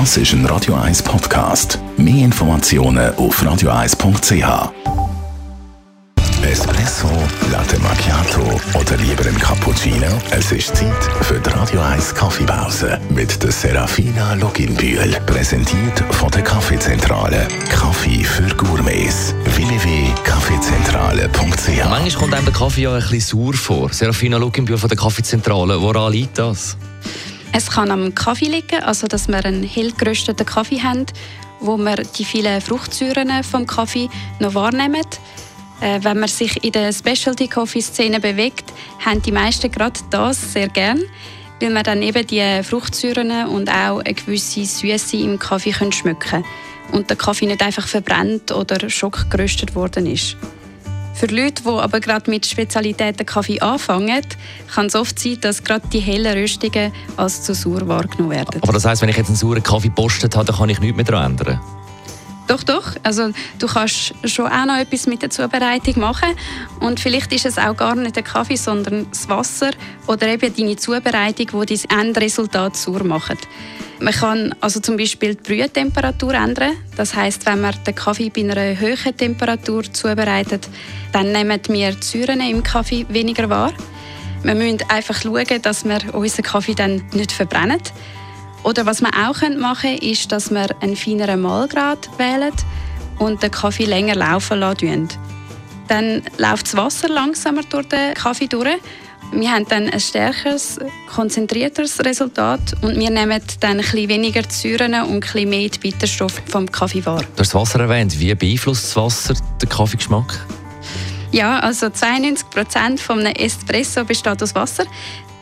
Das ist ein Radio 1 Podcast. Mehr Informationen auf radio1.ch. Espresso, Latte Macchiato oder lieber ein Cappuccino? Es ist Zeit für die Radio 1 Kaffeepause mit der Serafina Loginbühl. Präsentiert von der Kaffeezentrale. Kaffee für Gourmets. www.kaffeezentrale.ch Manchmal kommt einem der Kaffee ja ein bisschen sauer vor. Serafina Luginbühl von der Kaffeezentrale. Woran liegt das? Es kann am Kaffee liegen, also dass wir einen hell gerösteten Kaffee haben, wo wir die vielen Fruchtsäuren vom Kaffee noch wahrnehmen. Äh, wenn man sich in der Specialty Coffee Szene bewegt, haben die meisten gerade das sehr gern, weil man dann eben die Fruchtsäuren und auch eine gewisse Süße im Kaffee können schmecken und der Kaffee nicht einfach verbrennt oder schockgeröstet worden ist. Für Leute, die aber gerade mit Spezialitäten Kaffee anfangen, kann es oft sein, dass gerade die hellen Röstungen als zu sauer wahrgenommen werden. Aber das heisst, wenn ich jetzt einen sauren Kaffee gepostet habe, dann kann ich nichts mehr daran ändern? Doch, doch. Also, du kannst schon auch noch etwas mit der Zubereitung machen. Und vielleicht ist es auch gar nicht der Kaffee, sondern das Wasser oder eben deine Zubereitung, die dein Endresultat sauer macht. Man kann also zum Beispiel die Brühtemperatur ändern. Das heißt, wenn man den Kaffee bei einer hohen Temperatur zubereitet, dann nehmen wir die Säuren im Kaffee weniger wahr. Wir müssen einfach schauen, dass wir unseren Kaffee dann nicht verbrennen. Oder was wir auch machen können, ist, dass wir einen feineren Mahlgrad wählen und den Kaffee länger laufen lassen. Dann läuft das Wasser langsamer durch den Kaffee durch. Wir haben dann ein stärkeres, konzentrierteres Resultat und wir nehmen dann ein bisschen weniger Säuren und ein bisschen mehr die Bitterstoffe vom Kaffee wahr. Du hast das Wasser erwähnt. Wie beeinflusst das Wasser den Kaffeegeschmack? Ja, also 92 Prozent vom Espresso besteht aus Wasser.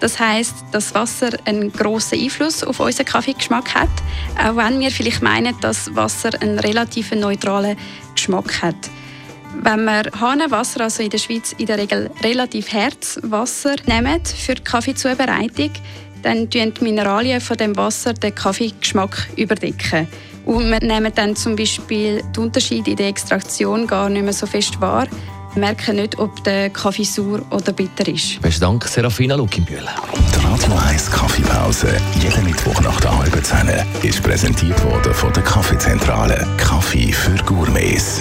Das heißt, dass Wasser einen großen Einfluss auf unseren Kaffeegeschmack hat, auch wenn wir vielleicht meinen, dass Wasser einen relativ neutralen Geschmack hat. Wenn wir Hahnenwasser, also in der Schweiz in der Regel relativ Herzwasser nehmen für die Kaffeezubereitung, dann tun die Mineralien von dem Wasser den Kaffeegeschmack überdecken. Und wir nehmen dann zum Beispiel den Unterschied in der Extraktion gar nicht mehr so fest wahr, merken nicht, ob der Kaffee sauer oder bitter ist. Besten Dank, Serafina Luckenbühl. Die Radio 1 Kaffeepause, jeden Mittwoch nach der halben Zehn, ist präsentiert worden von der Kaffeezentrale. Kaffee für Gourmets.